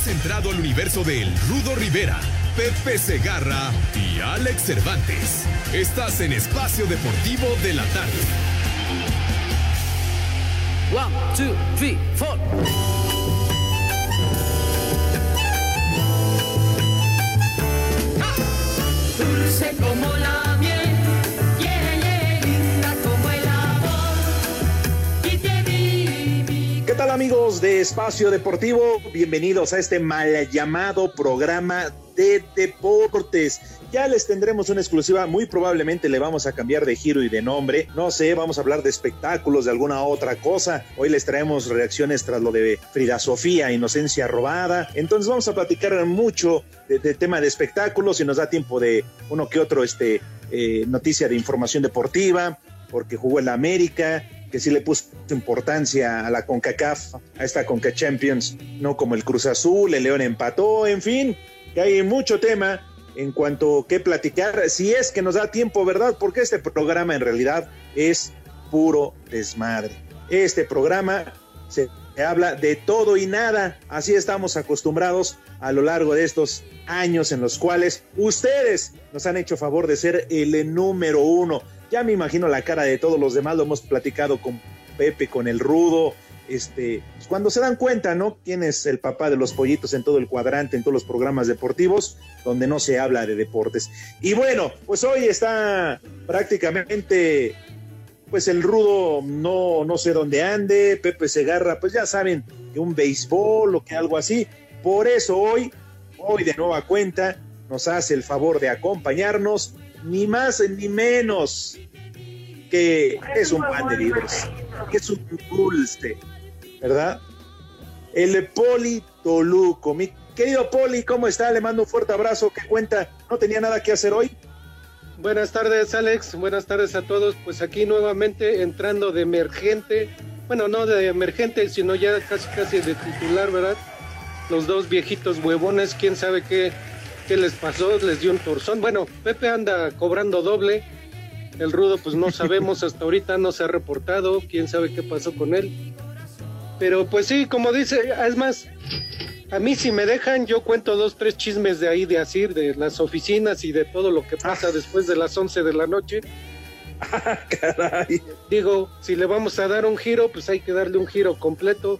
Has entrado al universo de El Rudo Rivera, Pepe Segarra y Alex Cervantes. Estás en Espacio Deportivo de la Tarde. One, two, three, four. Dulce como la tal amigos de Espacio Deportivo? Bienvenidos a este mal llamado programa de deportes. Ya les tendremos una exclusiva, muy probablemente le vamos a cambiar de giro y de nombre. No sé, vamos a hablar de espectáculos, de alguna otra cosa. Hoy les traemos reacciones tras lo de Frida Sofía, Inocencia Robada. Entonces vamos a platicar mucho de, tema de espectáculos, si nos da tiempo de uno que otro este, eh, noticia de información deportiva, porque jugó en la América, que sí le puso importancia a la CONCACAF, a esta CONCA Champions, no como el Cruz Azul, el León empató, en fin, que hay mucho tema en cuanto que platicar, si es que nos da tiempo, ¿verdad? Porque este programa en realidad es puro desmadre. Este programa se habla de todo y nada, así estamos acostumbrados a lo largo de estos años en los cuales ustedes nos han hecho favor de ser el número uno. Ya me imagino la cara de todos los demás, lo hemos platicado con Pepe, con el Rudo, este, pues cuando se dan cuenta, ¿no? Quién es el papá de los pollitos en todo el cuadrante, en todos los programas deportivos, donde no se habla de deportes. Y bueno, pues hoy está prácticamente, pues el rudo no, no sé dónde ande, Pepe Segarra, pues ya saben, que un béisbol o que algo así. Por eso hoy, hoy de nueva cuenta, nos hace el favor de acompañarnos, ni más ni menos que es un pan de libros, que es un dulce, ¿verdad? El Poli Toluco. Mi querido Poli, ¿cómo está? Le mando un fuerte abrazo. ¿Qué cuenta? ¿No tenía nada que hacer hoy? Buenas tardes, Alex. Buenas tardes a todos. Pues aquí nuevamente entrando de emergente. Bueno, no de emergente, sino ya casi casi de titular, ¿verdad? Los dos viejitos huevones, quién sabe qué, qué les pasó, les dio un torzón. Bueno, Pepe anda cobrando doble. El rudo, pues no sabemos, hasta ahorita no se ha reportado, quién sabe qué pasó con él. Pero pues sí, como dice, es más, a mí si me dejan, yo cuento dos, tres chismes de ahí, de Asir, de las oficinas y de todo lo que pasa después de las 11 de la noche. Caray. Digo, si le vamos a dar un giro, pues hay que darle un giro completo.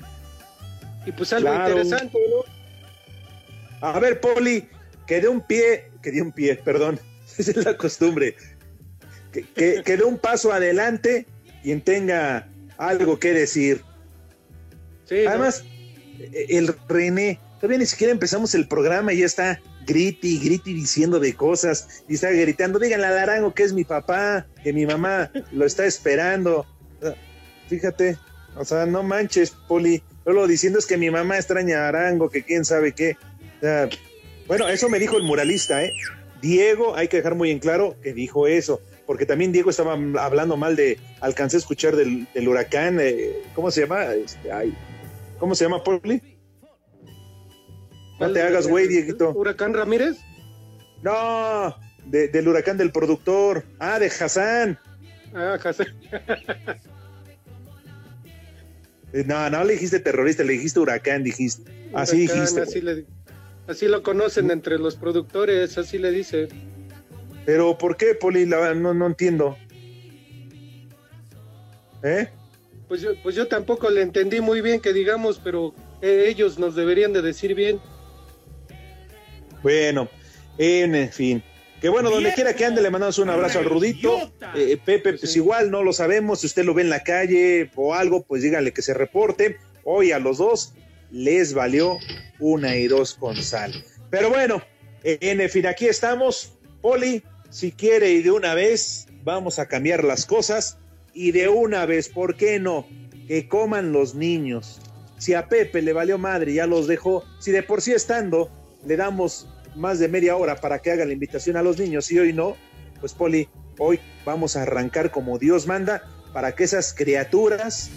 Y pues algo Claro. interesante, ¿no? A ver, Poli, que de un pie, que de un pie, perdón, esa es la costumbre, que, que, que dé un paso adelante quien tenga algo que decir. Además, el René, todavía ni siquiera empezamos el programa y ya está griti, griti diciendo de cosas y está gritando, díganle al Arango que es mi papá, que mi mamá lo está esperando. Fíjate, o sea, no manches, Poli. Solo diciendo es que mi mamá extraña a Arango, que quién sabe qué. O sea, bueno, eso me dijo el muralista, ¿eh? Diego, hay que dejar muy en claro que dijo eso, porque también Diego estaba hablando mal de, alcancé a escuchar del, del huracán, eh, ¿cómo se llama? Este, ay, ¿Cómo se llama, Poli? No te hagas, güey, Dieguito. Huracán Ramírez. No, de- del huracán del productor. Ah, de Hassan. Ah, José. Eh, No, no le dijiste terrorista, le dijiste huracán, dijiste. Así dijiste. Así, le- así lo conocen entre los productores, así le dice. Pero ¿por qué, Poli? La- no, no entiendo. ¿Eh? Pues yo, pues yo tampoco le entendí muy bien que digamos, pero eh, ellos nos deberían de decir bien. Bueno, en fin. Que bueno, donde quiera que ande, le mandamos un abrazo al Rudito. Eh, Pepe, pues igual no lo sabemos. Si usted lo ve en la calle o algo, pues dígale que se reporte. Hoy a los dos les valió una y dos con sal. Pero bueno, eh, en fin, aquí estamos. Poli, si quiere y de una vez, vamos a cambiar las cosas. Y de una vez, ¿por qué no? Que coman los niños. Si a Pepe le valió madre, ya los dejó. Si de por sí estando le damos más de media hora para que haga la invitación a los niños y hoy no, pues Poli, hoy vamos a arrancar como Dios manda para que esas criaturas,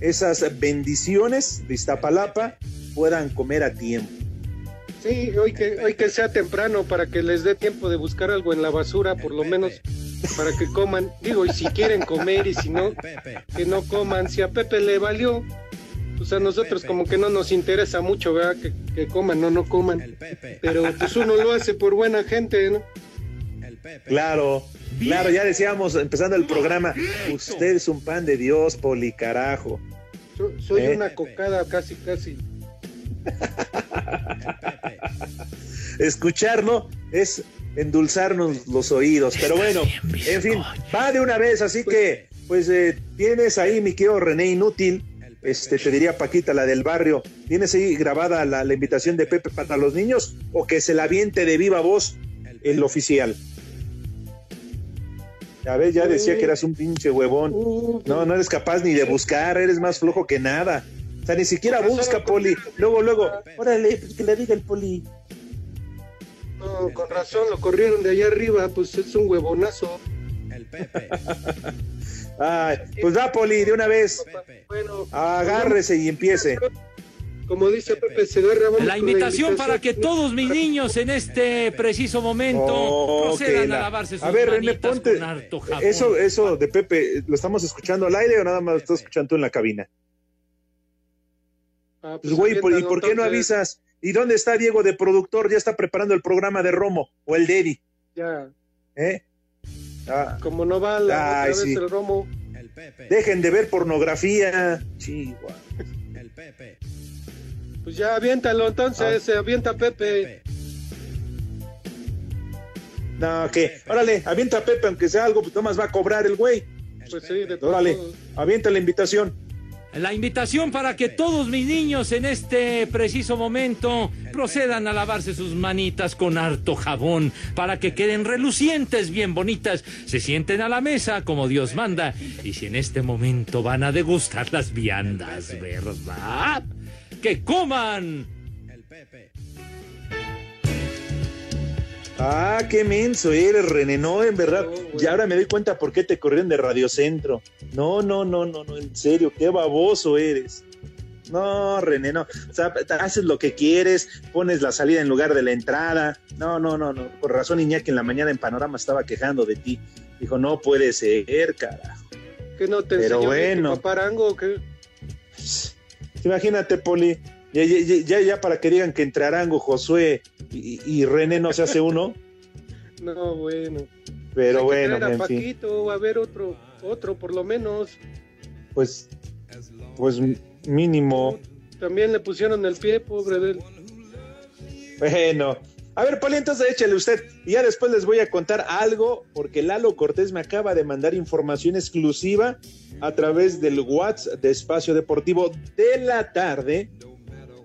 esas bendiciones de Iztapalapa puedan comer a tiempo. Sí, hoy que, hoy que sea temprano para que les dé tiempo de buscar algo en la basura, por lo menos para que coman. Digo, y si quieren comer y si no, que no coman. Si a Pepe le valió, pues a nosotros como que no nos interesa mucho, ¿verdad? Que, que coman o no coman. Pero pues uno lo hace por buena gente, ¿no? Claro, claro, ya decíamos empezando el programa, usted es un pan de Dios, Poli, carajo. So- soy ¿Eh? una cocada casi, casi. Escucharlo es endulzarnos los oídos, pero bueno, en fin, va de una vez, así que, pues eh, tienes ahí, mi querido René Inútil, este, te diría Paquita, la del barrio, ¿tienes ahí grabada la, la invitación de Pepe para los niños o que se la aviente de viva voz el oficial? Ya ves, ya decía que eras un pinche huevón. Uh, No, no eres capaz ni de buscar, eres más flojo que nada. O sea, ni siquiera busca, Poli. Luego, luego, órale, pues que le diga el Poli. no, con razón, lo corrieron de allá arriba, pues es un huevonazo. Ay, pues va, Poli, de una vez. Bueno, Agárrese y empiece. como dice Pepe Segarra, vamos La con invitación para que todos mis niños en este preciso momento Oh, procedan a lavarse sus A ver, René, ponte. con harto jabón. Eso, eso de Pepe, ¿lo estamos escuchando al aire o nada más lo estás escuchando tú en la cabina? Ah, Pues, güey, ¿por- ¿y por qué no avisas? ¿Y dónde está Diego de productor? Ya está preparando el programa de Romo o el de Eddie, Ya, ¿eh? Ah, como no va la, Ay, otra vez sí. el romo. dejen de ver pornografía. Chihuahua. Pues ya aviéntalo entonces, se avienta Pepe. No, que, órale, avienta a Pepe, aunque sea algo, pues nomás va a cobrar el güey. Pues sí, de todos Órale, avienta la invitación. La invitación para que todos mis niños en este preciso momento procedan a lavarse sus manitas con harto jabón para que queden relucientes, bien bonitas, se sienten a la mesa como Dios manda y si en este momento van a degustar las viandas, ¿verdad? Que coman. Ah, qué menso eres, René. No, en verdad. No, y ahora me doy cuenta por qué te corrieron de Radio Centro. No, no, no, no, no, en serio, qué baboso eres. No, René, no. O sea, haces lo que quieres, pones la salida en lugar de la entrada. No, no, no, no. Por razón, Iñaki en la mañana en Panorama estaba quejando de ti. Dijo, no puede ser, carajo. ¿Qué no te Pero enseñó bueno. paparango? o qué? Imagínate, Poli. Ya, ya, ya- ya, ya para que digan que entre Arango, Josué y, y René no se hace uno. No, bueno. Pero Hay que bueno, traer a en fin. Paquito, o a ver otro, otro por lo menos. Pues, pues mínimo. También le pusieron el pie, pobre de él. Bueno, a ver, Poli, entonces échale usted. Y ya después les voy a contar algo, porque Lalo Cortés me acaba de mandar información exclusiva a través del WhatsApp de Espacio Deportivo de la tarde,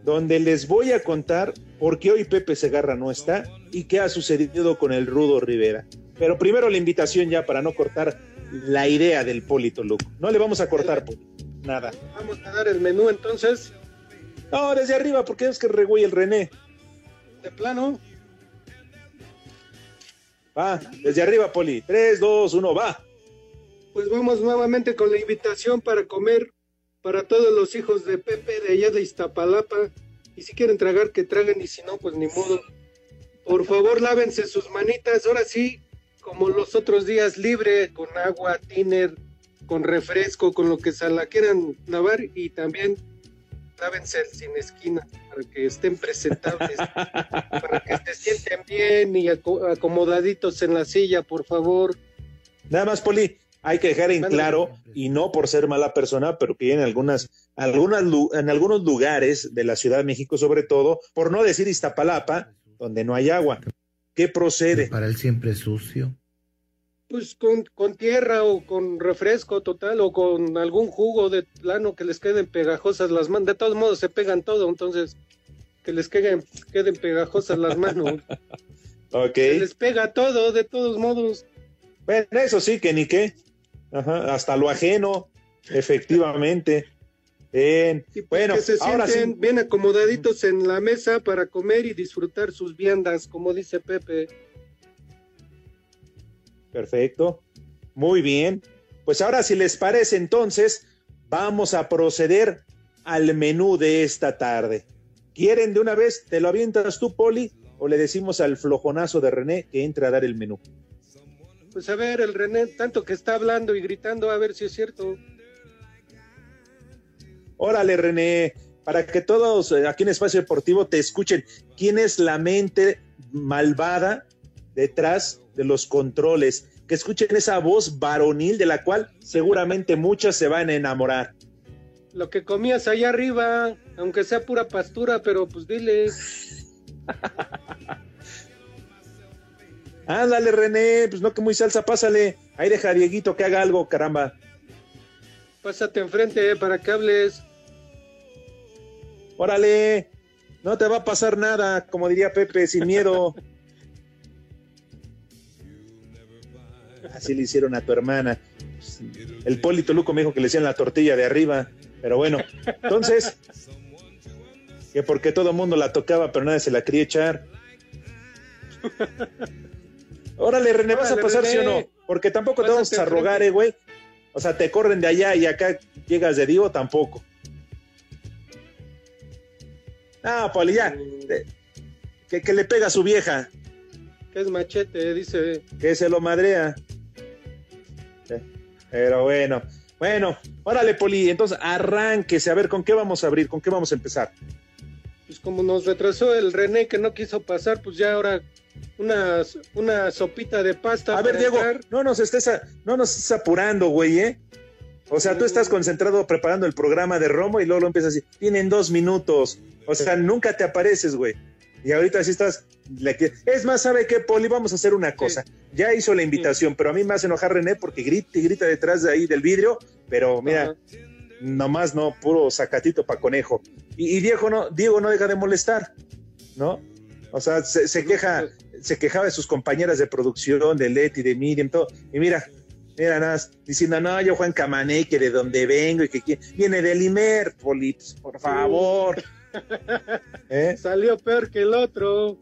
donde les voy a contar por qué hoy Pepe Segarra no está y qué ha sucedido con el Rudo Rivera. Pero primero la invitación ya para no cortar la idea del Polito Luco. No le vamos a cortar, Poli. Nada. Vamos a dar el menú entonces, No, desde arriba, porque es que regüey el René. de plano. Va, desde arriba, Poli. 3, 2, 1, va. Pues vamos nuevamente con la invitación para comer para todos los hijos de Pepe de allá de Iztapalapa. Y si quieren tragar, que traguen, y si no, pues ni modo. Por favor, lávense sus manitas. Ahora sí, como los otros días, libre, con agua, tiner, con refresco, con lo que se la quieran lavar. Y también lávense el sin esquina para que estén presentables, para que se sienten bien y aco- acomodaditos en la silla, por favor. Nada más, Poli, hay que dejar en claro, y no por ser mala persona, pero que en algunas, algunas, en algunos lugares de la Ciudad de México, sobre todo, por no decir Iztapalapa, donde no hay agua. ¿Qué procede? Para el siempre sucio. Pues con, con tierra o con refresco total o con algún jugo de plano que les queden pegajosas las manos. De todos modos se pegan todo, entonces que les queden, queden pegajosas las manos. Ok. Se les pega todo, de todos modos. Bueno, eso sí, que ni qué. Ajá, hasta lo ajeno, efectivamente. Bien. Pues Bueno, que se ahora sienten sí. bien acomodaditos en la mesa para comer y disfrutar sus viandas, como dice Pepe. Perfecto. Muy bien. Pues ahora, si les parece, entonces, vamos a proceder al menú de esta tarde. ¿Quieren de una vez? ¿Te lo avientas tú, Poli? ¿O le decimos al flojonazo de René que entre a dar el menú? Pues a ver, el René, tanto que está hablando y gritando, a ver si es cierto. Órale, René, para que todos eh, aquí en Espacio Deportivo te escuchen. ¿Quién es la mente malvada detrás de los controles? Que escuchen esa voz varonil de la cual seguramente muchas se van a enamorar. Lo que comías allá arriba, aunque sea pura pastura, pero pues dile. Ándale, René, pues no que muy salsa, pásale. Ahí deja a Dieguito que haga algo, caramba. Pásate enfrente eh, para que hables. Órale, no te va a pasar nada, como diría Pepe, sin miedo. Así le hicieron a tu hermana. El Polito Luco me dijo que le hacían la tortilla de arriba, pero bueno, entonces, que porque todo el mundo la tocaba, pero nadie se la quería echar. Órale, René, ¿vas a pasar, sí o René. no? Porque tampoco te vamos a rogar, eh, güey. O sea, te corren de allá y acá llegas de Divo, tampoco. Ah, Poli, ya. Te- Que, que le pega a su vieja, Que es machete, dice. que se lo madrea. Sí, Pero bueno, bueno, órale, Poli, entonces arránquese, a ver, ¿con qué vamos a abrir? ¿Con qué vamos a empezar? Pues como nos retrasó el René que no quiso pasar, pues ya ahora una, una sopita de pasta. A ver, Diego, no nos estés, a- no nos estés apurando, güey, ¿eh? O sea, tú estás concentrado preparando el programa de Romo y luego lo empiezas así. Tienen dos minutos. O sea, nunca te apareces, güey. Y ahorita sí estás. Es más, ¿sabe qué, Poli? Vamos a hacer una cosa. Ya hizo la invitación, pero a mí me hace enojar René porque grita y grita detrás de ahí del vidrio. Pero mira, Ajá. nomás no, puro sacatito para conejo. Y, y Diego no, Diego no deja de molestar, ¿no? O sea, se, se queja, se quejaba de sus compañeras de producción, de Leti, de Miriam, todo. Y mira, mira nada más, diciendo, no, yo Juan Camané, que de donde vengo y que viene del Imer, Polips, por favor. ¿Eh? Salió peor que el otro.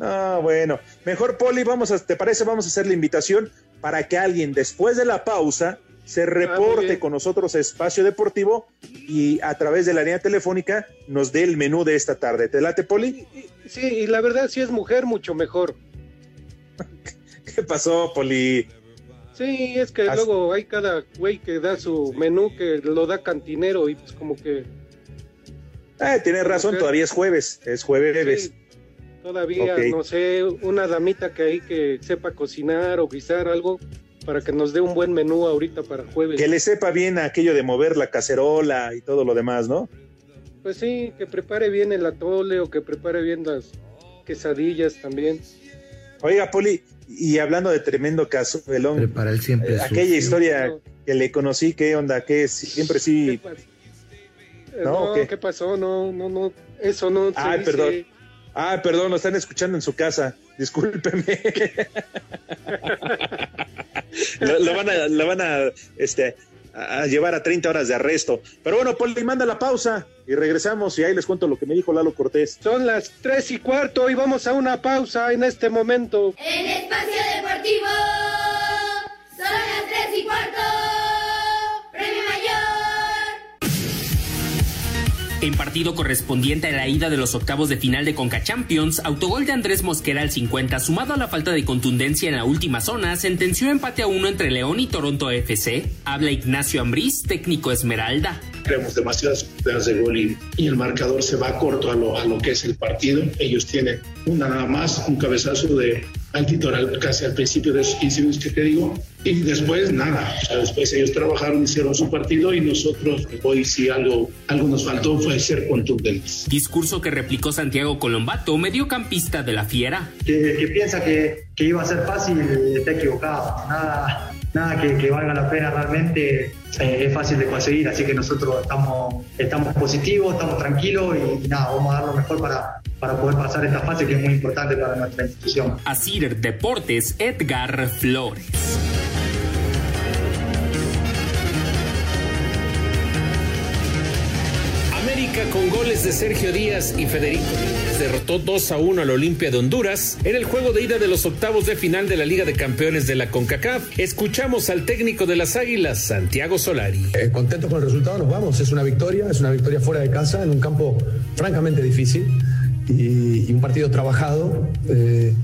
Ah, bueno. Mejor, Poli, vamos a, ¿te parece? Vamos a hacer la invitación para que alguien después de la pausa se reporte bien. con nosotros a Espacio Deportivo y a través de la línea telefónica nos dé el menú de esta tarde. ¿Te late, Poli? Sí, y la verdad, si es mujer, mucho mejor. ¿Qué pasó, Poli? Sí, es que As- luego hay cada güey que da su menú que lo da cantinero y pues como que Ah, tienes razón, todavía es jueves, es jueves. sí, todavía, no sé, una damita que ahí que sepa cocinar o guisar algo para que nos dé un buen menú ahorita para jueves. Que le sepa bien aquello de mover la cacerola y todo lo demás, ¿no? Pues sí, que prepare bien el atole o que prepare bien las quesadillas también. Oiga, Poli, y hablando de tremendo caso, Prepara el siempre Eh, aquella historia que le conocí, ¿qué onda? ¿Qué es? Siempre ¿Qué, sí. ¿No, qué? ¿qué pasó? No, no, no, eso no se Ay, dice. perdón. Ah, perdón, lo están escuchando en su casa. Discúlpeme. lo, lo van a, lo van a, este, a llevar a 30 horas de arresto. Pero bueno, Poli, manda la pausa y regresamos y ahí les cuento lo que me dijo Lalo Cortés. Son las tres y cuarto y vamos a una pausa en este momento. En Espacio Deportivo, son las tres y cuarto. En partido correspondiente a la ida de los octavos de final de Conca Champions, autogol de Andrés Mosquera al 50, sumado a la falta de contundencia en la última zona, sentenció empate a uno entre León y Toronto FC. Habla Ignacio Ambriz, técnico Esmeralda. creamos demasiadas oportunidades de gol y, y el marcador se va corto a lo, a lo que es el partido. Ellos tienen una nada más, un cabezazo de al- casi al principio de esos 15 minutos que te digo, y después nada. O sea, después ellos trabajaron, hicieron su partido y nosotros, hoy sí algo, algo nos faltó fue ser contundentes. Discurso que replicó Santiago Colombato, mediocampista de la Fiera. que, que piensa que, que iba a ser fácil está equivocado. Nada, nada que, valga la pena realmente eh, es fácil de conseguir, así que nosotros estamos, estamos positivos, estamos tranquilos y, nada, vamos a dar lo mejor para, para poder pasar esta fase que es muy importante para nuestra institución. Asir Deportes, Edgar Flores. Con goles de Sergio Díaz y Federico derrotó 2 a 1 al Olimpia de Honduras en el juego de ida de los octavos de final de la Liga de Campeones de la CONCACAF. Escuchamos al técnico de las Águilas, Santiago Solari. Eh, contentos con el resultado, nos vamos. Es una victoria, es una victoria fuera de casa en un campo francamente difícil y, y un partido trabajado. Eh,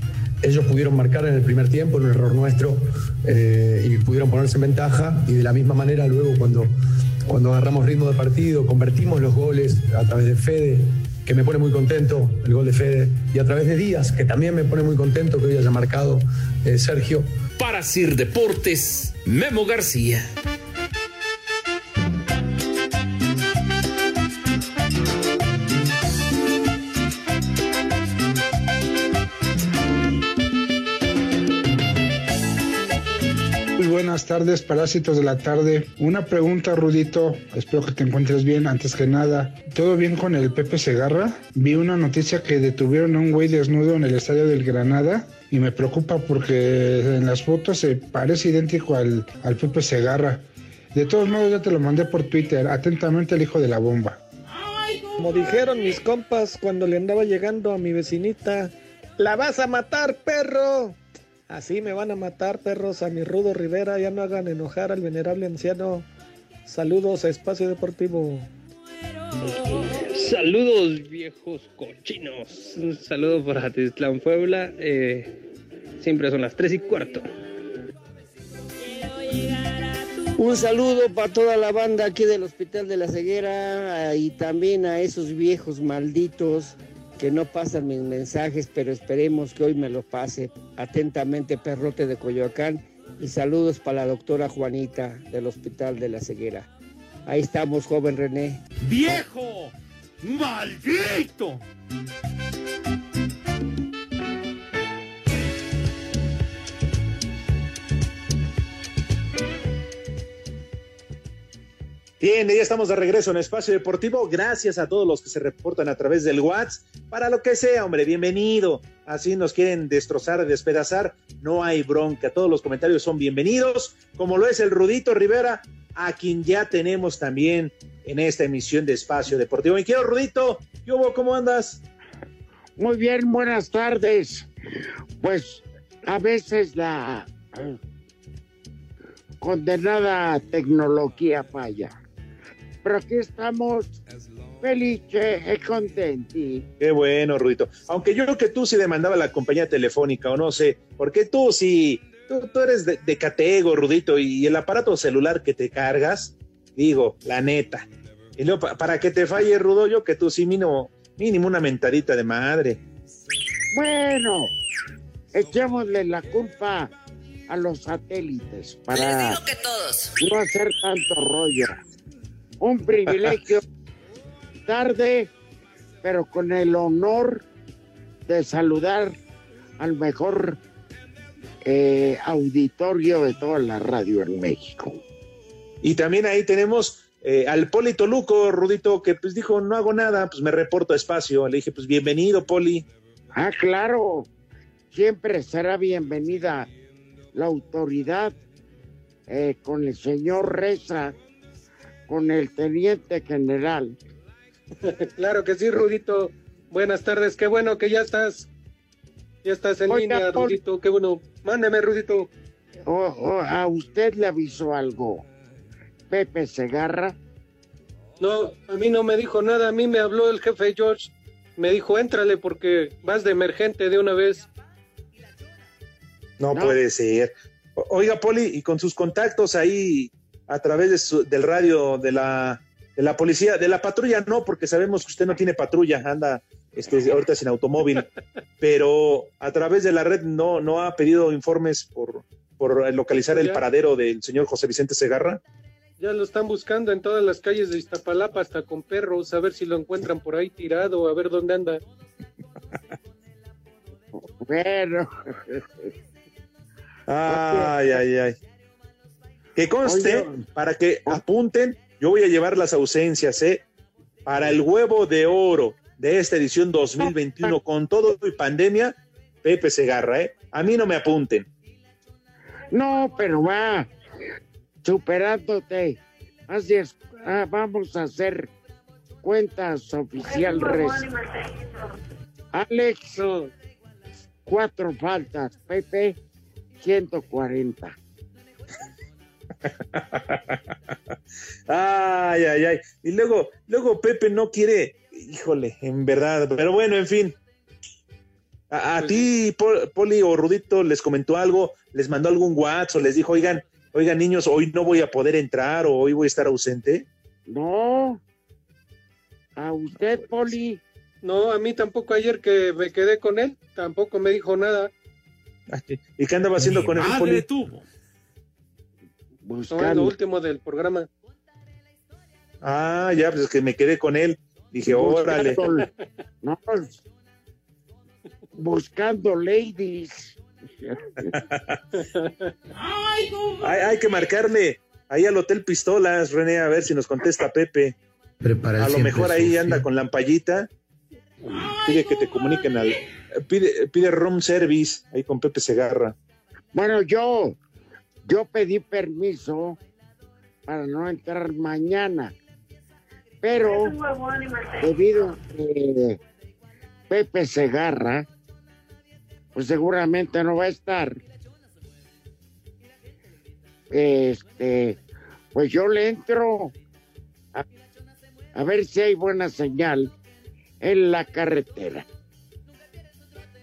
ellos pudieron marcar en el primer tiempo, en un error nuestro, eh, y pudieron ponerse en ventaja. Y de la misma manera, luego, cuando, cuando agarramos ritmo de partido, convertimos los goles a través de Fede, que me pone muy contento, el gol de Fede, y a través de Díaz, que también me pone muy contento que hoy haya marcado eh, Sergio. Para Sir Deportes, Memo García. Buenas tardes, parásitos de la tarde. Una pregunta, Rudito. Espero que te encuentres bien. Antes que nada, ¿todo bien con el Pepe Segarra? Vi una noticia que detuvieron a un güey desnudo en el estadio del Granada y me preocupa porque en las fotos se parece idéntico al, al Pepe Segarra. De todos modos, ya te lo mandé por Twitter. Atentamente, el hijo de la bomba. Como dijeron mis compas cuando le andaba llegando a mi vecinita, ¡la vas a matar, perro! Así me van a matar, perros, a mi Rudo Rivera. Ya no hagan enojar al venerable anciano. Saludos a Espacio Deportivo. Saludos, viejos cochinos. Un saludo para Titlán Puebla. Eh, siempre son las 3 y cuarto. Un saludo para toda la banda aquí del Hospital de la Ceguera ah, y también a esos viejos malditos que no pasan mis mensajes, pero esperemos que hoy me lo pase. Atentamente, Perrote de Coyoacán y saludos para la doctora Juanita del Hospital de la Ceguera. Ahí estamos, joven René. ¡Viejo! ¡Maldito! Bien, ya estamos de regreso en Espacio Deportivo. Gracias a todos los que se reportan a través del WhatsApp. Para lo que sea, hombre, bienvenido. Así nos quieren destrozar, despedazar. No hay bronca. Todos los comentarios son bienvenidos. Como lo es el Rudito Rivera, a quien ya tenemos también en esta emisión de Espacio Deportivo. Y quiero, Rudito, ¿Yo, ¿cómo andas? Muy bien, buenas tardes. Pues a veces la eh, condenada tecnología falla. Pero aquí estamos felices y contentos. Qué bueno, Rudito. Aunque yo creo que tú sí demandaba la compañía telefónica, o no sé, porque tú sí, tú, tú eres de, de catego, Rudito, y el aparato celular que te cargas, digo, la neta. Y luego, pa- para que te falle, Rudo, yo que tú sí mínimo, mínimo una mentadita de madre. Bueno, echémosle la culpa a los satélites para no hacer tanto rollo. Un privilegio tarde, pero con el honor de saludar al mejor eh, auditorio de toda la radio en México. Y también ahí tenemos eh, al Poli Toluco, Rudito, que pues dijo, no hago nada, pues me reporto a espacio. Le dije, pues bienvenido, Poli. Ah, claro, siempre será bienvenida la autoridad eh, con el señor Reza, con el teniente general. claro que sí, Rudito. Buenas tardes, qué bueno que ya estás. Ya estás en Oiga, línea, Rudito, qué bueno. Mándeme, Rudito. O- o, ¿A usted le avisó algo? Pepe Segarra. No, a mí no me dijo nada, a mí me habló el jefe George. Me dijo, éntrale porque vas de emergente de una vez. No, No. puede ser. Oiga, Poli, y con sus contactos ahí a través de su- del radio de la, de la policía, de la patrulla, no, porque sabemos que usted no tiene patrulla, anda este, ahorita sin automóvil, pero a través de la red no, no ha pedido informes por, por localizar el paradero del señor José Vicente Segarra. Ya lo están buscando en todas las calles de Iztapalapa, hasta con perros, a ver si lo encuentran por ahí tirado, a ver dónde anda. Bueno. Ay, ay, ay. Que conste, Oye. para que apunten, yo voy a llevar las ausencias, ¿eh? Para el huevo de oro de esta edición 2021, con todo y pandemia, Pepe Segarra, ¿eh? A mí no me apunten. No, pero va superándote. Así es, ah, vamos a hacer cuentas oficial res. Alex, cuatro faltas. Pepe, 140. Ay, ay, ay. Y luego, luego Pepe no quiere, híjole, en verdad. Pero bueno, en fin. A, a ti, Pol- Poli o Rudito, les comentó algo, les mandó algún WhatsApp o les dijo, oigan, oigan, niños, hoy no voy a poder entrar o hoy voy a estar ausente. No. ¿A usted, Poli? No, a mí tampoco ayer que me quedé con él, tampoco me dijo nada. ¿Y qué andaba haciendo con él, Poli? tuvo. No, es lo último del programa. Ah, ya, pues es que me quedé con él. Dije, órale. Buscando- no, pues, buscando ladies. Hay, hay que marcarle ahí al Hotel Pistolas, René, a ver si nos contesta Pepe. Prepara A lo mejor ahí sucio. anda con lampallita. Pide que te comuniquen al. Pide, pide room service ahí con Pepe Segarra. Bueno, yo, yo pedí permiso para no entrar mañana, pero debido a que Pepe Segarra, pues seguramente no va a estar. Este, pues yo le entro a, a ver si hay buena señal en la carretera.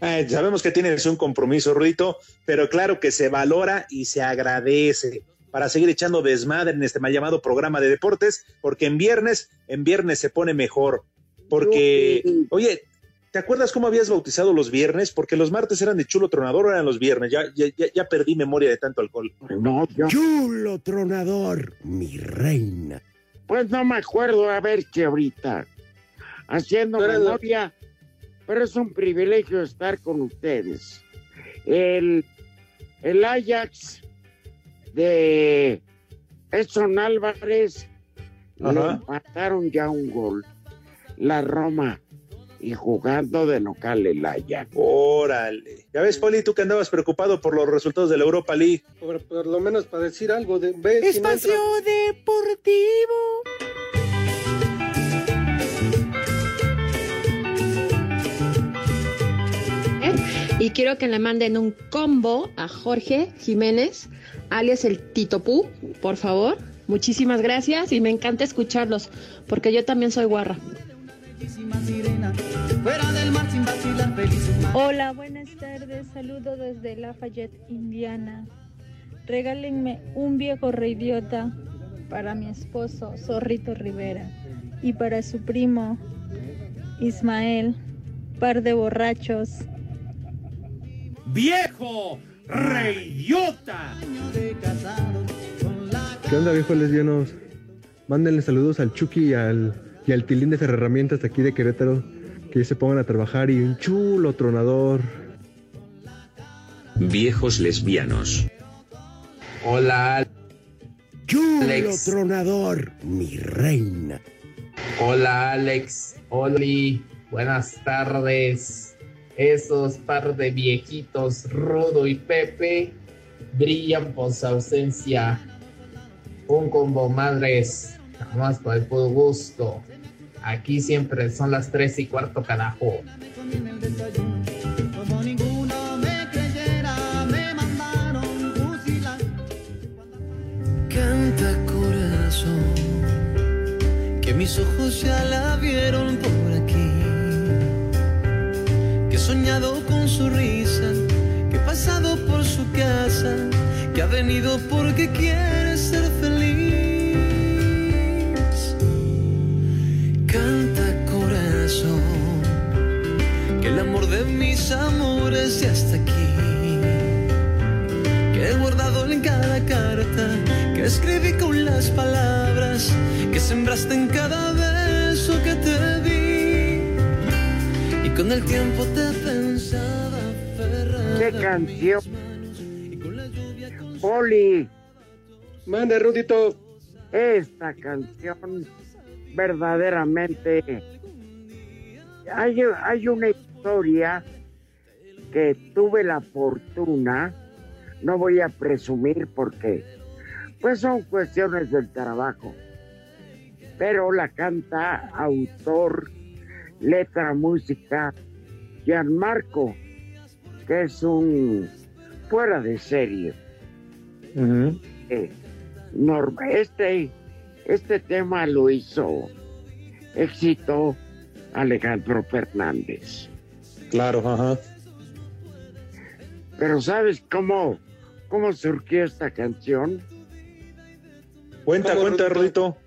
Eh, sabemos que tienes un compromiso, Rudito, pero claro que se valora y se agradece para seguir echando desmadre en este mal llamado programa de deportes, porque en viernes, en viernes se pone mejor. Porque, oye, ¿te acuerdas cómo habías bautizado los viernes? Porque los martes eran de chulo tronador, o eran los viernes. Ya, ya, ya, ya perdí memoria de tanto alcohol. No, yo- Chulo tronador, mi reina. Pues no me acuerdo, a ver que ahorita, haciendo Pero- memoria, pero es un privilegio estar con ustedes. El, el Ajax de Edson Álvarez le Ajá. empataron ya un gol. La Roma y jugando de local el Ajax. Órale. Ya ves, Poli, tú que andabas preocupado por los resultados de la Europa League. Por, por lo menos para decir algo de ve si no Espacio entra. Deportivo. Y quiero que le manden un combo a Jorge Jiménez, alias el Tito Pú, por favor. Muchísimas gracias y me encanta escucharlos, porque yo también soy guarra. Hola, buenas tardes. Saludo desde Lafayette, Indiana. Regálenme un viejo reidiota para mi esposo, Zorrito Rivera, y para su primo, Ismael, par de borrachos. ¡Viejo! ¡Reyota! ¿Qué onda, viejos lesbianos? Mándenle saludos al Chucky y al, y al Tilín de Herramientas de aquí de Querétaro. Que ya se pongan a trabajar y un chulo tronador. Viejos lesbianos. Hola, Chulo Alex. tronador, mi reina. hola Alex, Oli, buenas tardes. Esos par de viejitos, Rudo y Pepe, brillan por su ausencia. Un combo madres, nada más para el puro gusto. Aquí siempre son las tres y cuarto, carajo. Canta corazón, que mis ojos ya la vieron por soñado con su risa, que he pasado por su casa, que ha venido porque quiere ser feliz. Canta corazón que el amor de mis amores ya está aquí. Que he guardado en cada carta, que escribí con las palabras que sembraste en cada beso que te di. Y con el tiempo te ¿Qué canción? Poli. Mande, Rudito. Esta canción verdaderamente hay, hay una historia que tuve la fortuna, no voy a presumir porque pues son cuestiones del trabajo, pero la canta autor, letra, música, Gianmarco, que es un fuera de serie. Eh, Norma- este, este tema lo hizo éxito Alejandro Fernández. Claro, ajá. Pero ¿sabes cómo, cómo surgió esta canción? Cuenta, cuenta, Rudito.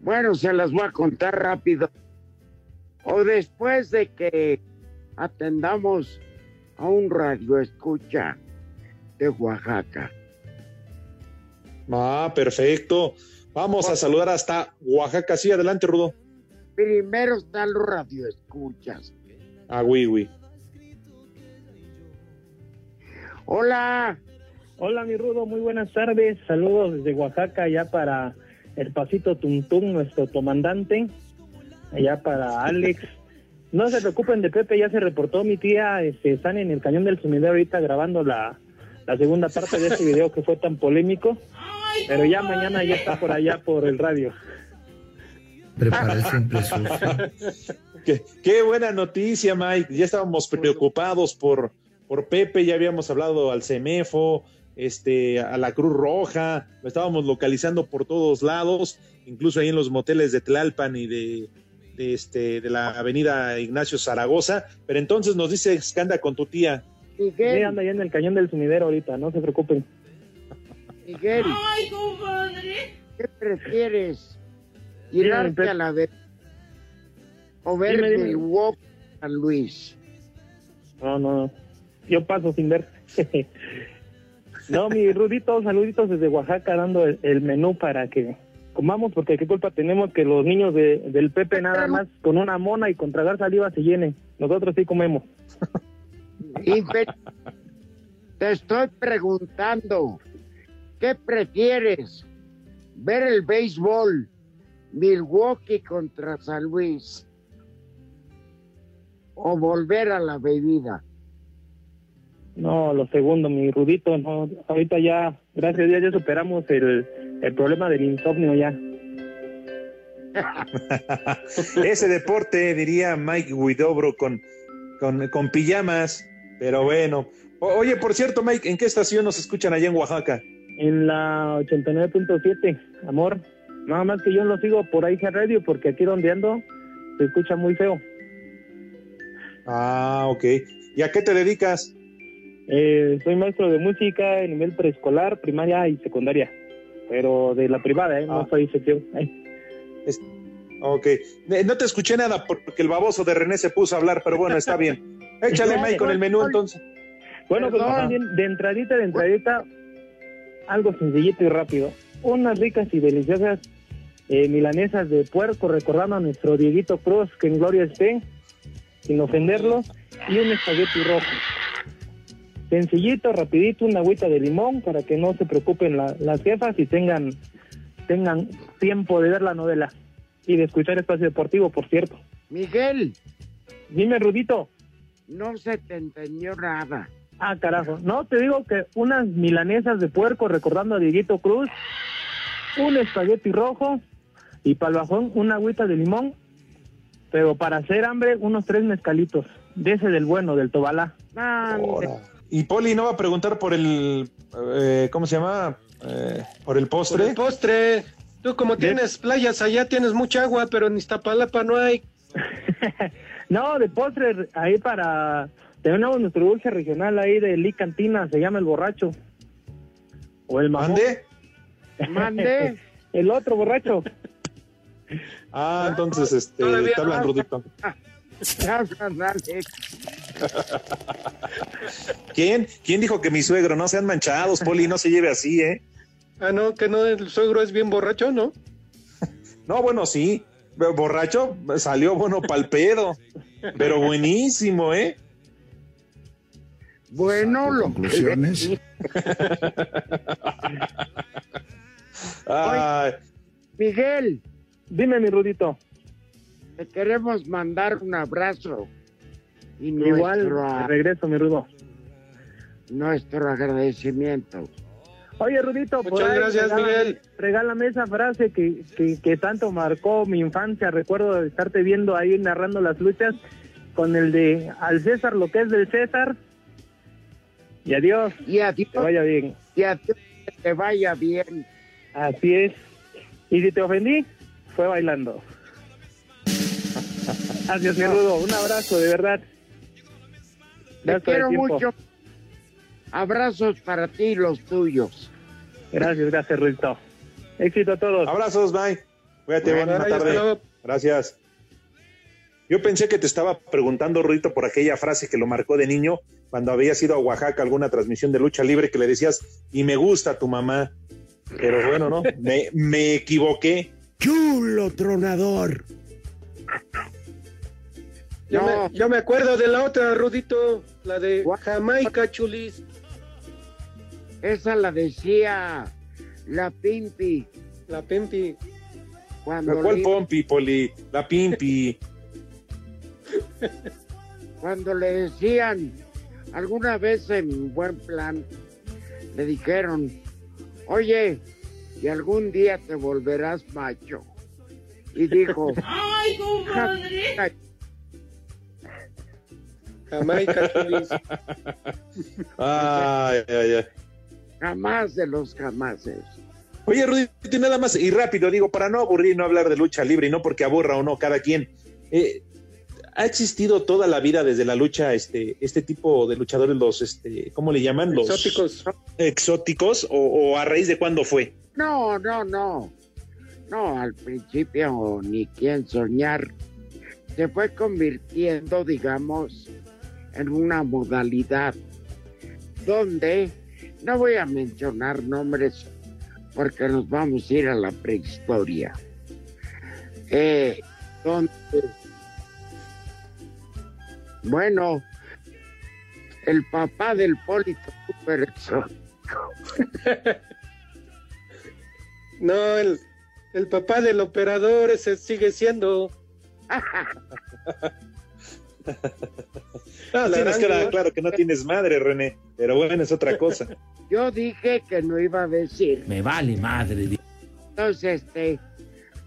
Bueno, se las voy a contar rápido. O después de que atendamos a un radio escucha de Oaxaca. Ah, perfecto. Vamos a saludar hasta Oaxaca. Sí, adelante, Rudo. Primero están los radioescuchas. Ah, oui, oui. Hola. Hola, mi Rudo, muy buenas tardes. Saludos desde Oaxaca, allá para el Pasito Tuntum, nuestro comandante. Allá para Alex. No se preocupen de Pepe, ya se reportó mi tía. Este, están en el cañón del sumidero ahorita grabando la, la segunda parte de este video que fue tan polémico. Pero ya mañana ya está por allá por el radio. Prepara el simple. Qué, qué buena noticia, Mike. Ya estábamos preocupados por, por Pepe, ya habíamos hablado al CEMEFO, este, a la Cruz Roja, lo estábamos localizando por todos lados, incluso ahí en los moteles de Tlalpan y de, de, este, de la avenida Ignacio Zaragoza. Pero entonces nos dice que anda con tu tía. Sí, anda allá en el cañón del sumidero ahorita, no se preocupen. Miguel, Ay, compadre. ¿qué prefieres? ¿Tirarte a la vez o ver Dime, dime. Milwaukee San Luis? No, no, no. Yo paso sin ver. no, mi Rudito, saluditos desde Oaxaca dando el, el menú para que comamos, porque qué culpa tenemos que los niños de- del Pepe nada más con una mona y con tragar saliva se llenen. Nosotros sí comemos. Te estoy preguntando, ¿qué prefieres? ¿Ver el béisbol Milwaukee contra San Luis o volver a la bebida? No, lo segundo, mi Rudito, no. Ahorita ya, gracias a Dios, ya superamos el, el problema del insomnio ya. Ese deporte, diría Mike Widobro, con, con, con pijamas, pero bueno. O- oye, por cierto, Mike, ¿en qué estación nos escuchan allá en Oaxaca? En la 89.7, amor. Nada más que yo lo sigo por ahí Radio porque aquí donde ando se escucha muy feo. Ah, ok. ¿Y a qué te dedicas? Eh, soy maestro de música en nivel preescolar, primaria y secundaria. Pero de la privada, ¿eh? No soy sección. Ay. Ok. Eh, No te escuché nada porque el baboso de René se puso a hablar, pero bueno, está bien. Échale, Mike, con el menú entonces. Bueno, pues de entradita, de entradita, algo sencillito y rápido. Unas ricas y deliciosas eh, milanesas de puerco, recordando a nuestro Dieguito Cruz, que en gloria esté, sin ofenderlo, y un espagueti rojo. Sencillito, rapidito, una agüita de limón para que no se preocupen la- las jefas y tengan, tengan tiempo de ver la novela y de escuchar Espacio Deportivo, por cierto. Miguel, Dime, Rudito. no se te entendió nada. Ah, carajo. No, te digo que unas milanesas de puerco recordando a Dieguito Cruz, un espagueti rojo y para el bajón una agüita de limón, pero para hacer hambre unos tres mezcalitos, de ese del bueno, del Tobalá. Y Poli no va a preguntar por el. eh, ¿Cómo se llama? Eh, por el Por postre. el postre. Tú como tienes playas allá, tienes mucha agua, pero en Iztapalapa no hay. No, de postre, ahí para... Tenemos nuestro dulce regional ahí de Lee Cantina, se llama el borracho. O el mamón. ¿Mande? Mande. el otro borracho. Ah, entonces, este, te hablan. Rudito. ¿Quién? ¿Quién dijo que mi suegro? No sean manchados, Poli, no se lleve así, ¿eh? Ah, no, que no, el suegro es bien borracho, ¿no? No, bueno, sí. Borracho salió bueno pal pedo. Pero buenísimo, ¿eh? Bueno, lo conclusiones. Ay, Miguel. Dime, mi Rudito. Te queremos mandar un abrazo. Y Igual, nuestro, regreso, mi Rudo. nuestro agradecimiento. Oye, Rudito, por Muchas ahí gracias, regálame- Miguel. Regálame esa frase que, que, que tanto marcó mi infancia. Recuerdo de estarte viendo ahí narrando las luchas con el de al César lo que es del César. Y adiós. Y adiós. Que vaya bien. Y adiós, que te vaya bien. Así es. Y si te ofendí, fue bailando. Adiós, mi Rudo. Un abrazo, de verdad. Te quiero mucho. Abrazos para ti y los tuyos. Gracias, gracias, Rudito. Éxito a todos. Abrazos, bye. Cuídate, Bueno, buena tarde. Gracias. Yo pensé que te estaba preguntando, Rudito, por aquella frase que lo marcó de niño cuando habías ido a Oaxaca a alguna transmisión de lucha libre que le decías, y me gusta tu mamá. Pero bueno, no, me, me equivoqué. Chulo tronador. Yo, No. me, yo me acuerdo de la otra, Rudito, la de Jamaica, chulis. Esa la decía la Pimpi. La Pimpi. Cuando ¿La cual le- pompi, Poli? La pimpi. cuando le decían, alguna vez en buen plan, le dijeron, oye, y algún día te volverás macho. Y dijo, ¡Ay, compadre! Jamaica, chulis. Ay, ay, ay. jamás de los jamases. Oye, Rudito, y nada más, y rápido, digo, para no aburrir y no hablar de lucha libre, y no porque aburra o no cada quien. eh, ha existido toda la vida desde la lucha, este, este tipo de luchadores, los, este, ¿cómo le llaman? Los Exóticos. exóticos, o, o a raíz de cuándo fue. No, no, no. No, al principio ni quién soñar. Se fue convirtiendo, digamos, en una modalidad donde, no voy a mencionar nombres porque nos vamos a ir a la prehistoria, eh, donde, bueno, el papá del Polito super exótico. No, el, el papá del operador ese sigue siendo. No, tienes Larango. cara, claro que no tienes madre, René, pero bueno, es otra cosa. Yo dije que no iba a decir. Me vale madre. Entonces, este,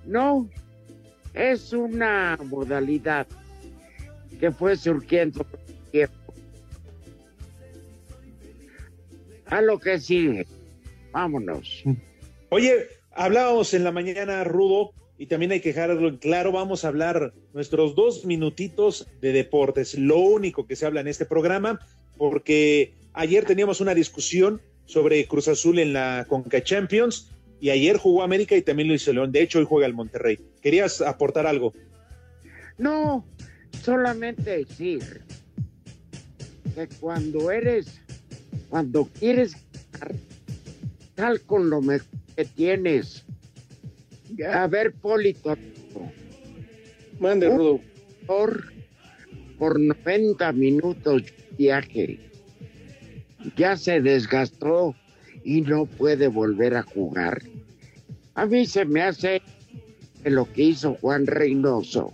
no, es una modalidad que fue surgiendo tiempo. A lo que sigue, vámonos. Oye, hablábamos en la mañana, Rudo, y también hay que dejarlo en claro, vamos a hablar nuestros dos minutitos de deportes, lo único que se habla en este programa, porque ayer teníamos una discusión sobre Cruz Azul en la Conca Champions, y ayer jugó América y también lo hizo León, de hecho hoy juega el Monterrey. ¿Querías aportar algo? No, solamente decir que cuando eres, cuando quieres tal con lo mejor que tienes. A ver, Polito. Mande, Rudo. Por, por 90 minutos de viaje. Ya se desgastó y no puede volver a jugar. A mí se me hace que lo que hizo Juan Reynoso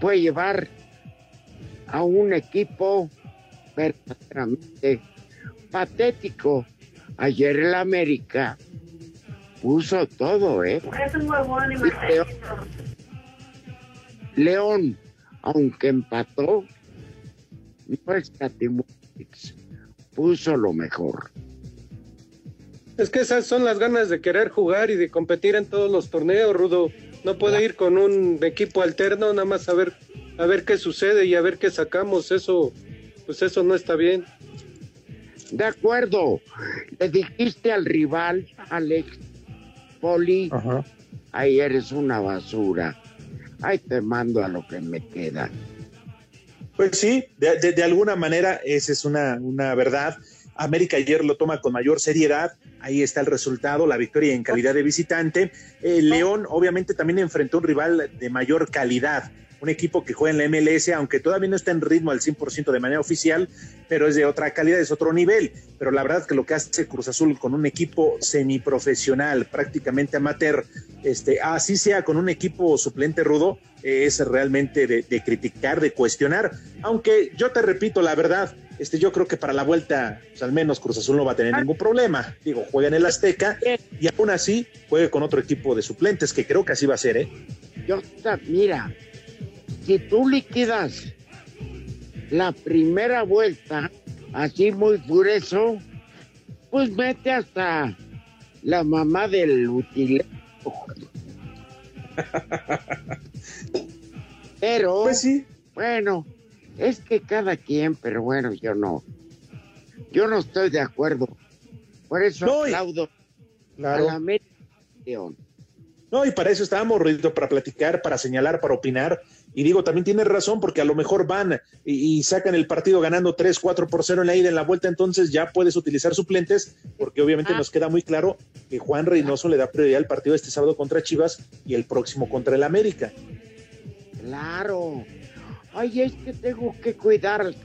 fue llevar a un equipo verdaderamente patético. Ayer el América puso todo, ¿eh? Es un huevón, Y León, León, aunque empató, no escatimó, puso lo mejor. Es que esas son las ganas de querer jugar y de competir en todos los torneos, Rudo. No puede ir con un equipo alterno, nada más a ver, a ver qué sucede y a ver qué sacamos. Eso, pues eso no está bien. De acuerdo, le dijiste al rival, Alex Poli, ahí eres una basura. Ahí te mando a lo que me queda. Pues sí, de, de- de alguna manera esa es una, una verdad. América ayer lo toma con mayor seriedad. Ahí está el resultado, la victoria en calidad de visitante. Eh, León obviamente también enfrentó un rival de mayor calidad, un equipo que juega en la MLS, aunque todavía no está en ritmo al 100% de manera oficial, pero es de otra calidad, es otro nivel. Pero la verdad que lo que hace Cruz Azul con un equipo semiprofesional, prácticamente amateur, este, así sea con un equipo suplente rudo, es realmente de, criticar, de cuestionar. Aunque yo te repito la verdad, este, yo creo que para la vuelta, pues, al menos Cruz Azul no va a tener ningún problema. Digo, juega en el Azteca y aún así juegue con otro equipo de suplentes, que creo que así va a ser, ¿eh? Yo, mira, si tú liquidas la primera vuelta, así muy furioso, pues mete hasta la mamá del utilero. Pero, Pues sí. bueno, es que cada quien, pero bueno, yo no. Yo no estoy de acuerdo. Por eso No, aplaudo Claro. a la. León. No, y para eso estábamos, Rodito, para platicar, para señalar, para opinar. Y digo, también tienes razón, porque a lo mejor van y, y sacan el partido ganando 3, 4 por 0 en la ida, en la vuelta, entonces ya puedes utilizar suplentes, porque obviamente nos queda muy claro que Juan Reynoso le da prioridad al partido este sábado contra Chivas y el próximo contra el América. Claro. Ay, es que tengo que cuidar al.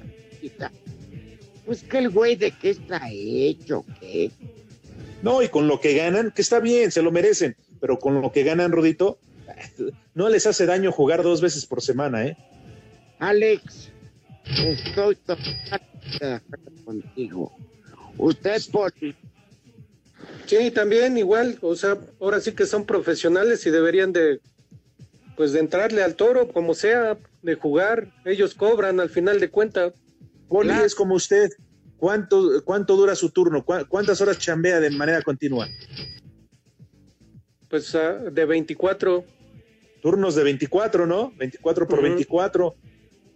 Pues que el güey de qué está hecho, ¿qué? No, y con lo que ganan, que está bien, se lo merecen, pero con lo que ganan, Rodito, no les hace daño jugar dos veces por semana, ¿eh? Alex, estoy totalmente de acuerdo contigo. Usted, Poli, Sí, también igual, o sea, ahora sí que son profesionales y deberían de, pues de entrarle al toro, como sea, de jugar, ellos cobran al final de cuenta. Poli es como usted. ¿Cuánto, ¿Cuánto dura su turno? ¿Cuá- ¿Cuántas horas chambea de manera continua? Pues ah, de 24. Turnos de 24, ¿no? 24 por Ujú. 24.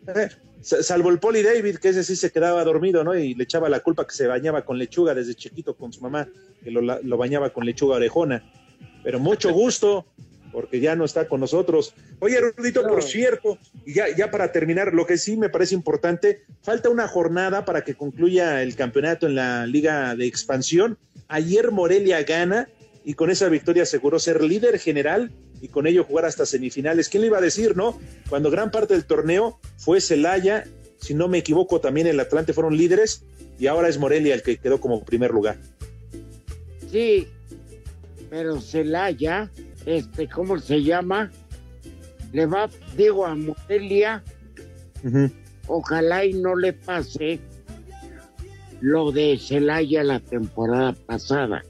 Eh, sa- salvo el Poli David, que ese sí se quedaba dormido, ¿no? Y le echaba la culpa que se bañaba con lechuga desde chiquito con su mamá, que lo, bañaba con lechuga orejona. Pero mucho gusto, porque ya no está con nosotros. Oye, Rudito, por cierto, y ya, ya para terminar, lo que sí me parece importante, falta una jornada para que concluya el campeonato en la Liga de Expansión. Ayer Morelia gana y con esa victoria aseguró ser líder general y con ello jugar hasta semifinales. ¿Quién le iba a decir, no? Cuando gran parte del torneo fue Celaya, si no me equivoco, también el Atlante fueron líderes y ahora es Morelia el que quedó como primer lugar. sí, pero Celaya, este, ¿cómo se llama? Le va, digo, a Morelia, ojalá y no le pase lo de Celaya la temporada pasada,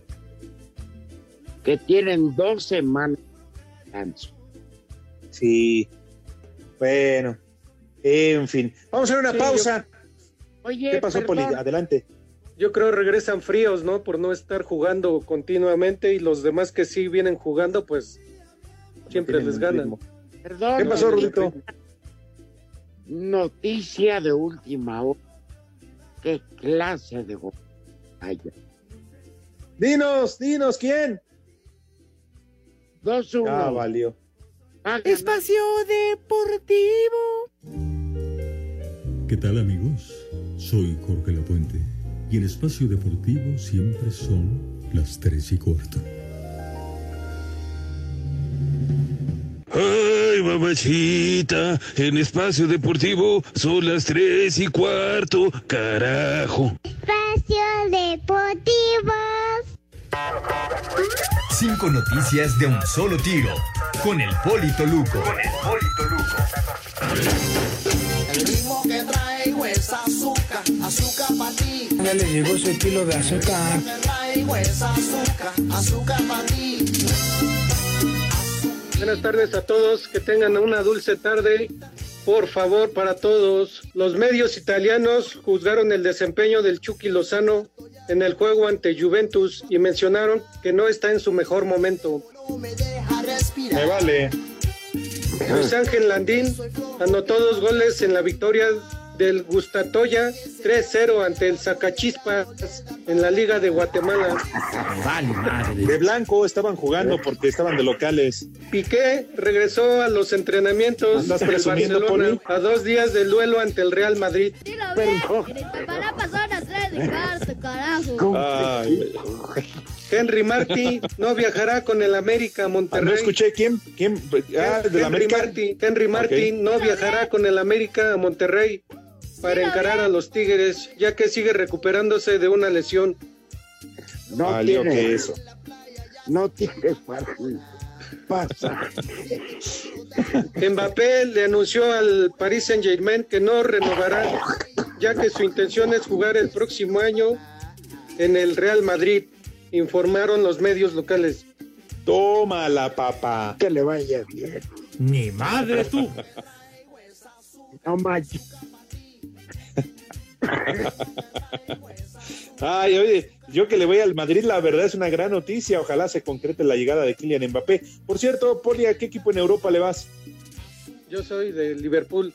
que tienen dos semanas descanso. Sí. Bueno, en fin. Vamos a hacer una Sí, pausa. Oye, ¿Qué pasó, Poli? perdón. Adelante. Yo creo regresan fríos, ¿no? Por no estar jugando continuamente y los demás que sí vienen jugando, pues siempre tienen les ganan. ritmo. Perdón. ¿Qué pasó. Rudito? Noticia de última hora. ¿Qué clase de Vaya. Dinos, dinos, ¿quién? 2-1. Ah, valió. Espacio Deportivo. ¿Qué tal amigos? Soy Jorge Lapuente y el espacio deportivo siempre son las tres y cuarto. Ay, mamachita, en espacio deportivo son las tres y cuarto, carajo. Espacio Deportivo. Cinco noticias de un solo tiro. Con el Polito Luco. Con el Polito El ritmo que traigo es azúcar, azúcar para ti. Ya le llegó su kilo de azúcar. Que traigo es azúcar, azúcar para ti. Buenas tardes a todos, que tengan una dulce tarde. Por favor, para todos, los medios italianos juzgaron el desempeño del Chucky Lozano en el juego ante Juventus y mencionaron que no está en su mejor momento. Me vale. Luis Ángel Landín anotó dos goles en la victoria del Gustatoya 3-0 ante el Zacachispas en la Liga de Guatemala. De blanco estaban jugando porque estaban de locales. Piqué regresó a los entrenamientos ¿Andas del presumiendo, Barcelona Poli? a dos días del duelo ante el Real Madrid. Ay, Henry Martí no viajará con el América a Monterrey. no escuché quién, quién, ah, de Henry América. Martí, Henry Martí Ok. no viajará con el América a Monterrey para encarar a los Tigres, ya que sigue recuperándose de una lesión. No Valió tiene, que eso. no tiene fácil. Pasa. Mbappé le anunció al Paris Saint Germain que no renovará ya que su intención es jugar el próximo año en el Real Madrid, informaron los medios locales. Tómala, papá. Que le vaya bien. Ni madre tú. No manches. Ay, oye, yo que le voy al Madrid, la verdad es una gran noticia. Ojalá se concrete la llegada de Kylian Mbappé. Por cierto, Poli, ¿a qué equipo en Europa le vas? Yo soy de Liverpool.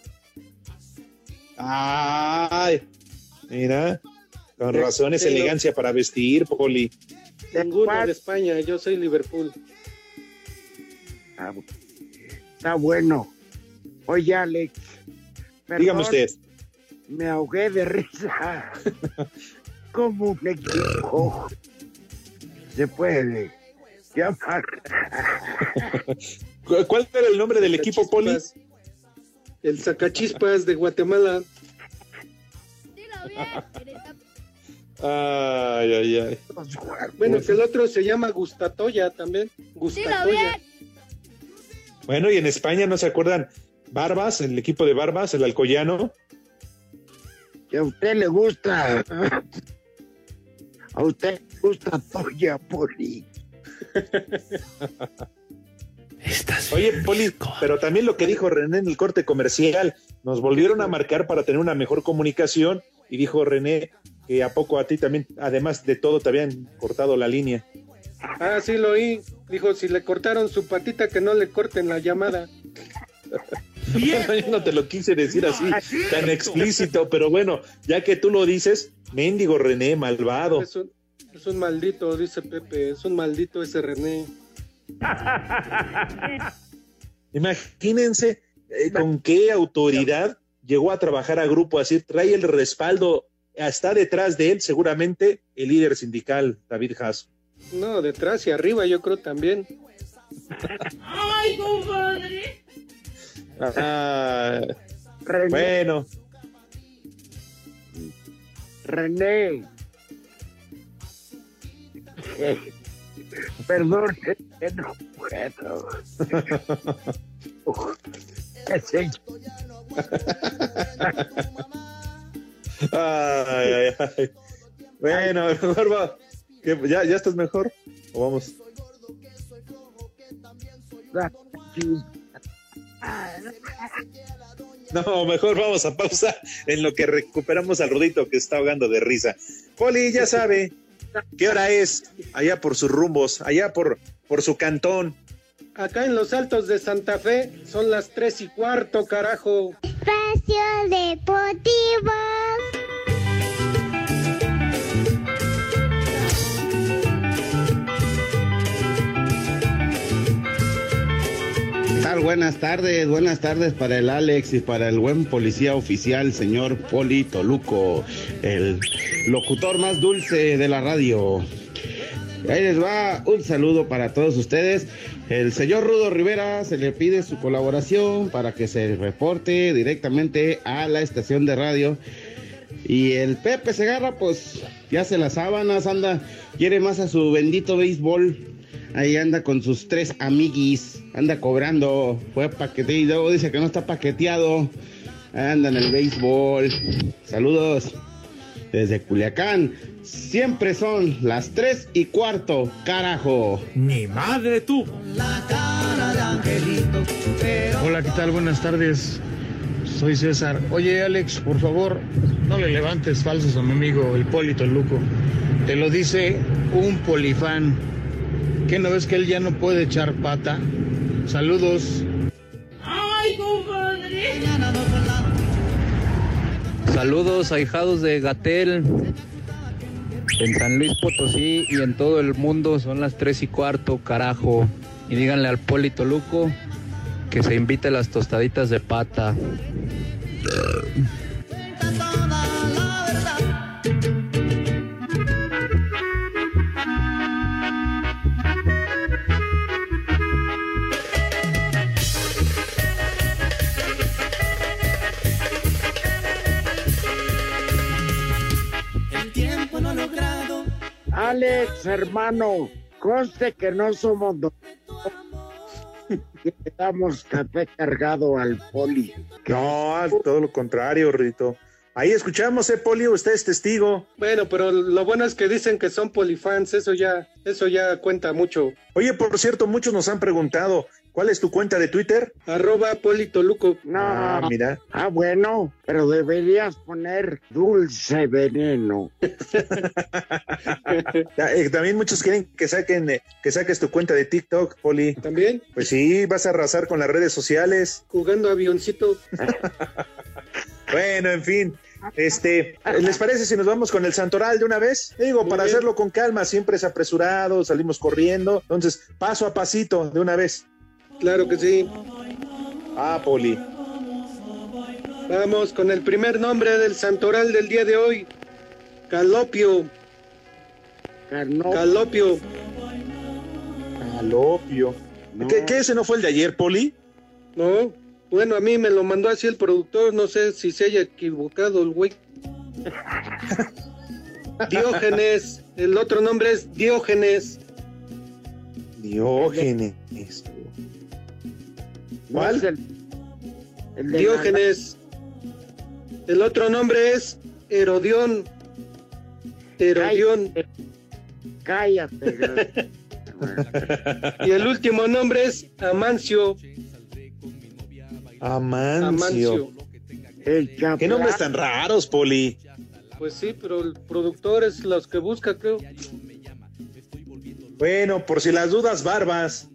Ay, mira, con De- razón es de lo- elegancia para vestir, Poli. Ninguno de España, yo soy Liverpool. Ah, Está bueno. Oye, Alex. perdón, Dígame usted. Me ahogué de risa. Como un equipo se puede llamar. ¿Cu- ¿Cuál era el nombre del equipo, Poli? El Sacachispas de Guatemala. Ay, ay, ay. Bueno, que el otro se llama Gustatoya también. Gustatoya. Bueno, y en España, ¿no se acuerdan? Barbas, el equipo de Barbas, el Alcoyano. Que a usted le gusta. A usted le gusta Toya Poli. Oye, Poli, pero también lo que dijo René en el corte comercial, nos volvieron a marcar para tener una mejor comunicación y dijo René que a poco a ti también, además de todo, te habían cortado la línea. Ah, sí lo oí. Dijo, si le cortaron su patita, que no le corten la llamada. Yo no te lo quise decir así, tan explícito, pero bueno, ya que tú lo dices, mendigo René, malvado. Es un, es un maldito, dice Pepe. Es un maldito ese René. Imagínense eh, con qué autoridad llegó a trabajar a grupo así, trae el respaldo, está detrás de él seguramente el líder sindical, David Haas. No, detrás y arriba yo creo también. ¡Ay, compadre! Ah, René. bueno, René. Perdón, que no puedo. Ese- Ay, ay, ay. Bueno, mejor va. ¿Qué? ¿Ya, ¿Ya estás mejor? ¿O vamos? No, mejor vamos a pausa en lo que recuperamos al Rudito que está ahogando de risa. Poli, ya sabe qué hora es allá por sus rumbos, allá por, por su cantón. Acá en los altos de Santa Fe son las tres y cuarto, carajo. Espacio Deportivo. Buenas tardes, buenas tardes para el Alex y para el buen policía oficial, señor Poli Toluco, el locutor más dulce de la radio. Ahí les va un saludo para todos ustedes. El señor Rudo Rivera se le pide su colaboración para que se reporte directamente a la estación de radio. Y el Pepe Segarra, pues ya se las sábanas, anda, quiere más a su bendito béisbol. Ahí anda con sus tres amiguis, anda cobrando, fue paqueteado, dice que no está paqueteado. Anda en el béisbol. Saludos desde Culiacán. Siempre son las tres y cuarto, carajo. Ni madre tú. Hola, ¿qué tal? Buenas tardes. Soy César. Oye, Alex, por favor, no le levantes falsos a mi amigo, el Polito Luco. Te lo dice un polifán. ¿Qué no ves que él ya no puede echar pata? Saludos. ¡Ay, compadre! Saludos ahijados de Gatel. En San Luis Potosí y en todo el mundo son las tres y cuarto, carajo. Y díganle al Polito Luco que se invite las tostaditas de pata. Alex, hermano, conste que no somos dos. Le damos café cargado al poli. No, todo lo contrario, Rito. Ahí escuchamos, eh, Poli, usted es testigo. Bueno, pero lo bueno es que dicen que son polifans, eso ya, eso ya cuenta mucho. Oye, por cierto, muchos nos han preguntado, ¿cuál es tu cuenta de Twitter? Arroba Politoluco. No, Ah, mira. Ah, bueno, pero deberías poner dulce veneno. Eh, también muchos quieren que saquen, eh, que saques tu cuenta de TikTok, Poli. ¿También? Pues sí, vas a arrasar con las redes sociales. Jugando avioncito. Bueno, en fin. Este, ¿les parece si nos vamos con el Santoral de una vez? Digo, para hacerlo con calma, siempre es apresurado, salimos corriendo. Entonces, paso a pasito de una vez. Claro que sí. Ah, Poli. Vamos con el primer nombre del santoral del día de hoy. Calopio. Calopio. Calopio. ¿Qué, qué ese no fue el de ayer, Poli? No, bueno, a mí me lo mandó así el productor, no sé si se haya equivocado el güey. Diógenes, el otro nombre es Diógenes. Diógenes. ¿Cuál? el, el Diógenes. El otro nombre es Herodión. Herodión. Cállate. Y el último nombre es Amancio. Amancio. El ¿Qué nombres tan raros, Poli? Pues sí, pero el productor es los que busca, creo. Bueno, por si las dudas, barbas.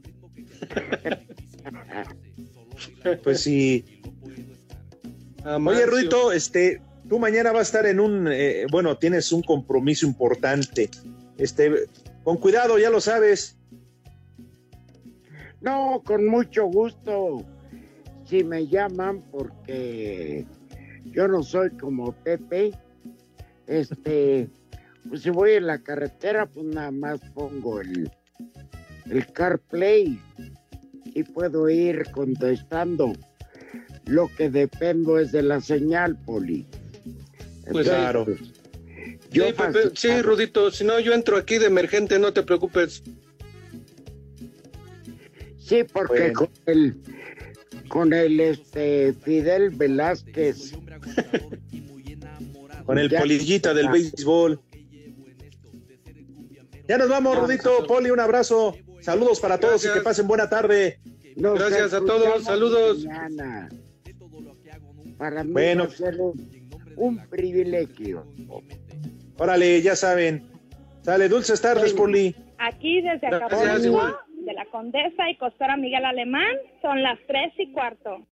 Pues sí. Oye, Ruito, este, tú mañana vas a estar en un, eh, bueno, tienes un compromiso importante. Este, con cuidado, ya lo sabes. No, con mucho gusto. Si me llaman, porque yo no soy como Pepe, este, pues si voy en la carretera, pues nada más pongo el, el CarPlay y puedo ir contestando. Lo que dependo es de la señal, Poli. Pues claro. yo sí, Pepe, sí, Rudito, si no, yo entro aquí de emergente, no te preocupes. Sí, porque Bueno. con el con el este Fidel Velázquez. Con el polillita del béisbol. Ya nos vamos, Rudito. Poli, un abrazo. Saludos para todos y que pasen buena tarde. Nos Gracias a todos, saludos. mañana. Para mí Bueno. va a ser un, un privilegio. Órale, ya saben. Sale, dulces tardes, Poli. Aquí desde Acapulco. De la Condesa y Costora Miguel Alemán, son las tres y cuarto.